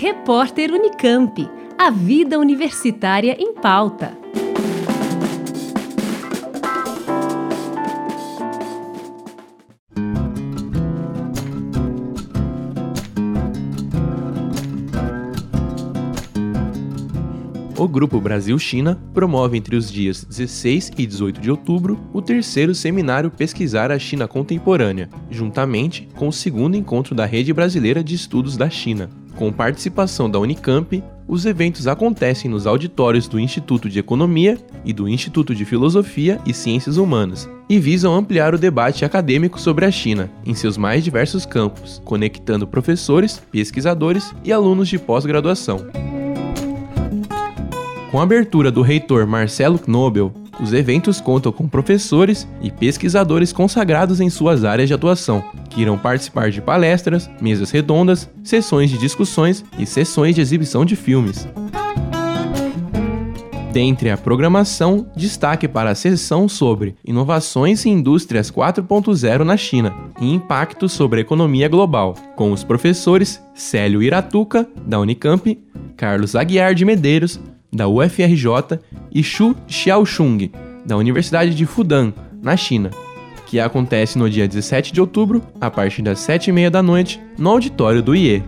Repórter Unicamp. A vida universitária em pauta. O Grupo Brasil-China promove entre os dias 16 e 18 de outubro o terceiro seminário Pesquisar a China Contemporânea, juntamente com o segundo encontro da Rede Brasileira de Estudos da China. Com participação da Unicamp, os eventos acontecem nos auditórios do Instituto de Economia e do Instituto de Filosofia e Ciências Humanas e visam ampliar o debate acadêmico sobre a China em seus mais diversos campos, conectando professores, pesquisadores e alunos de pós-graduação. Com a abertura do reitor Marcelo Knobel, os eventos contam com professores e pesquisadores consagrados em suas áreas de atuação, que irão participar de palestras, mesas redondas, sessões de discussões e sessões de exibição de filmes. Dentre a programação, destaque para a sessão sobre Inovações e Indústrias 4.0 na China e Impacto sobre a Economia Global, com os professores Célio Iratuca, da Unicamp, Carlos Aguiar de Medeiros, da UFRJ, e Xu Xiaoxung, da Universidade de Fudan, na China, que acontece no dia 17 de outubro, a partir das 7h30 da noite, no auditório do IE.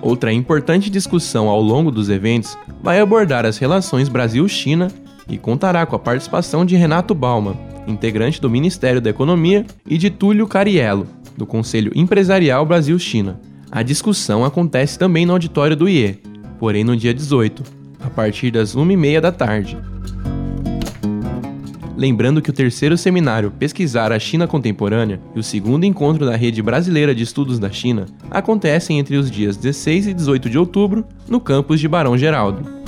Outra importante discussão ao longo dos eventos vai abordar as relações Brasil-China e contará com a participação de Renato Bauman, integrante do Ministério da Economia, e de Túlio Cariello, do Conselho Empresarial Brasil-China. A discussão acontece também no auditório do IE, porém no dia 18, a partir das 1h30 da tarde. Lembrando que o terceiro seminário Pesquisar a China Contemporânea e o segundo encontro da Rede Brasileira de Estudos da China acontecem entre os dias 16 e 18 de outubro no campus de Barão Geraldo.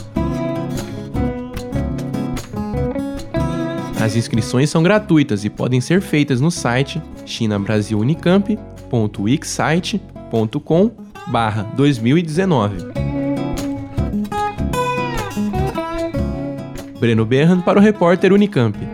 As inscrições são gratuitas e podem ser feitas no site chinabrasilUnicamp.wixsite.com/2019. Breno Berran para o repórter Unicamp.